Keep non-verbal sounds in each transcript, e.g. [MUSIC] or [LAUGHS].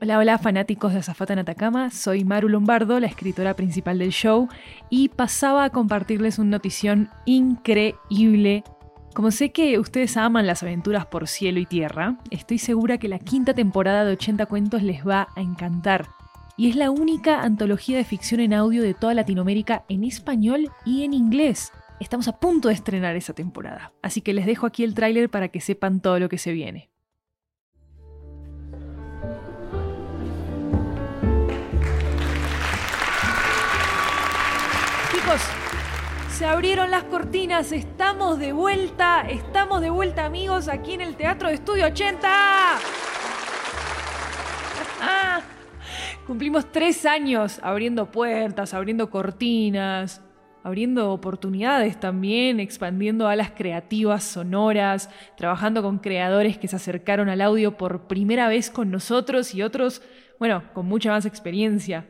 Hola, hola fanáticos de Azafata en Atacama, soy Maru Lombardo, la escritora principal del show, y pasaba a compartirles una notición increíble. Como sé que ustedes aman las aventuras por cielo y tierra, estoy segura que la quinta temporada de 80 cuentos les va a encantar. Y es la única antología de ficción en audio de toda Latinoamérica en español y en inglés. Estamos a punto de estrenar esa temporada, así que les dejo aquí el tráiler para que sepan todo lo que se viene. Se abrieron las cortinas, estamos de vuelta, estamos de vuelta amigos aquí en el Teatro de Estudio 80. Ah, [LAUGHS] cumplimos tres años abriendo puertas, abriendo cortinas, abriendo oportunidades también, expandiendo alas creativas, sonoras, trabajando con creadores que se acercaron al audio por primera vez con nosotros y otros, bueno, con mucha más experiencia.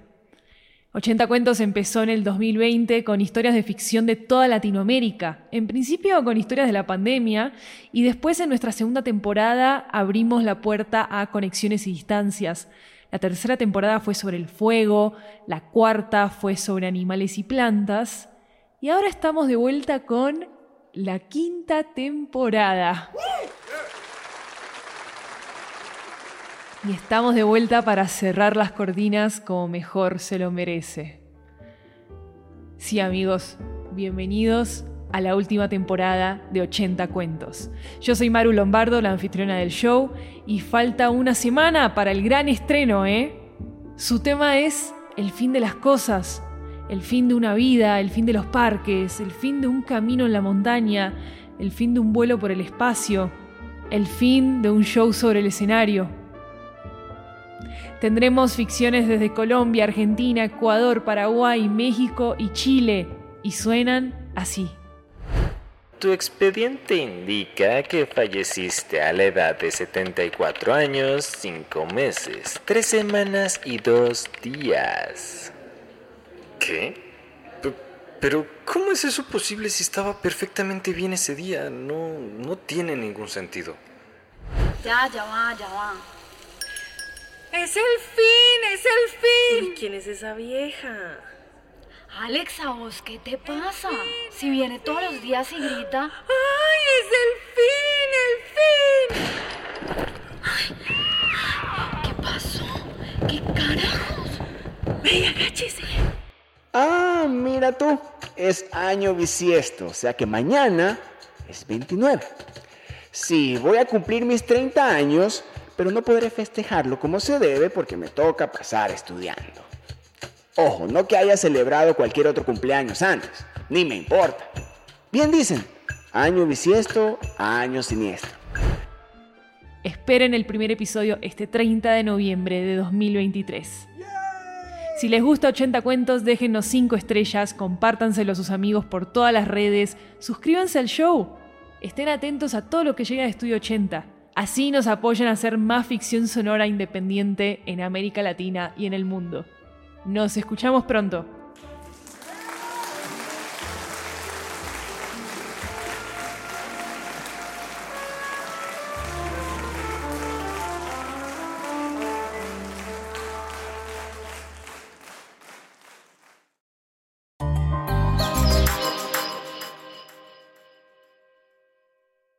80 Cuentos empezó en el 2020 con historias de ficción de toda Latinoamérica, en principio con historias de la pandemia y después en nuestra segunda temporada abrimos la puerta a conexiones y distancias. La tercera temporada fue sobre el fuego, la cuarta fue sobre animales y plantas y ahora estamos de vuelta con la quinta temporada. Y estamos de vuelta para cerrar las cortinas como mejor se lo merece. Sí amigos, bienvenidos a la última temporada de 80 cuentos. Yo soy Maru Lombardo, la anfitriona del show, y falta una semana para el gran estreno, ¿eh? Su tema es el fin de las cosas, el fin de una vida, el fin de los parques, el fin de un camino en la montaña, el fin de un vuelo por el espacio, el fin de un show sobre el escenario. Tendremos ficciones desde Colombia, Argentina, Ecuador, Paraguay, México y Chile. Y suenan así. Tu expediente indica que falleciste a la edad de 74 años, 5 meses, 3 semanas y 2 días. ¿Qué? Pero, ¿cómo es eso posible si estaba perfectamente bien ese día? No, no tiene ningún sentido. Ya, ya va, ya va. ¡Es el fin! ¡Es el fin! ¿Quién es esa vieja? Alexa, vos, ¿qué te pasa? Si viene todos los días y grita. ¡Ay, es el fin! ¡El fin! ¿Qué pasó? ¿Qué carajos? ¡Venga, agáchese! Ah, mira tú, es año bisiesto, o sea que mañana es 29. Sí, voy a cumplir mis 30 años, pero no podré festejarlo como se debe porque me toca pasar estudiando. Ojo, no que haya celebrado cualquier otro cumpleaños antes, ni me importa. Bien dicen, año bisiesto, año siniestro. Esperen el primer episodio este 30 de noviembre de 2023. Si les gusta 80 cuentos, déjenos 5 estrellas, compártanselo a sus amigos por todas las redes, suscríbanse al show. Estén atentos a todo lo que llega de Estudio 80. Así nos apoyan a hacer más ficción sonora independiente en América Latina y en el mundo. Nos escuchamos pronto.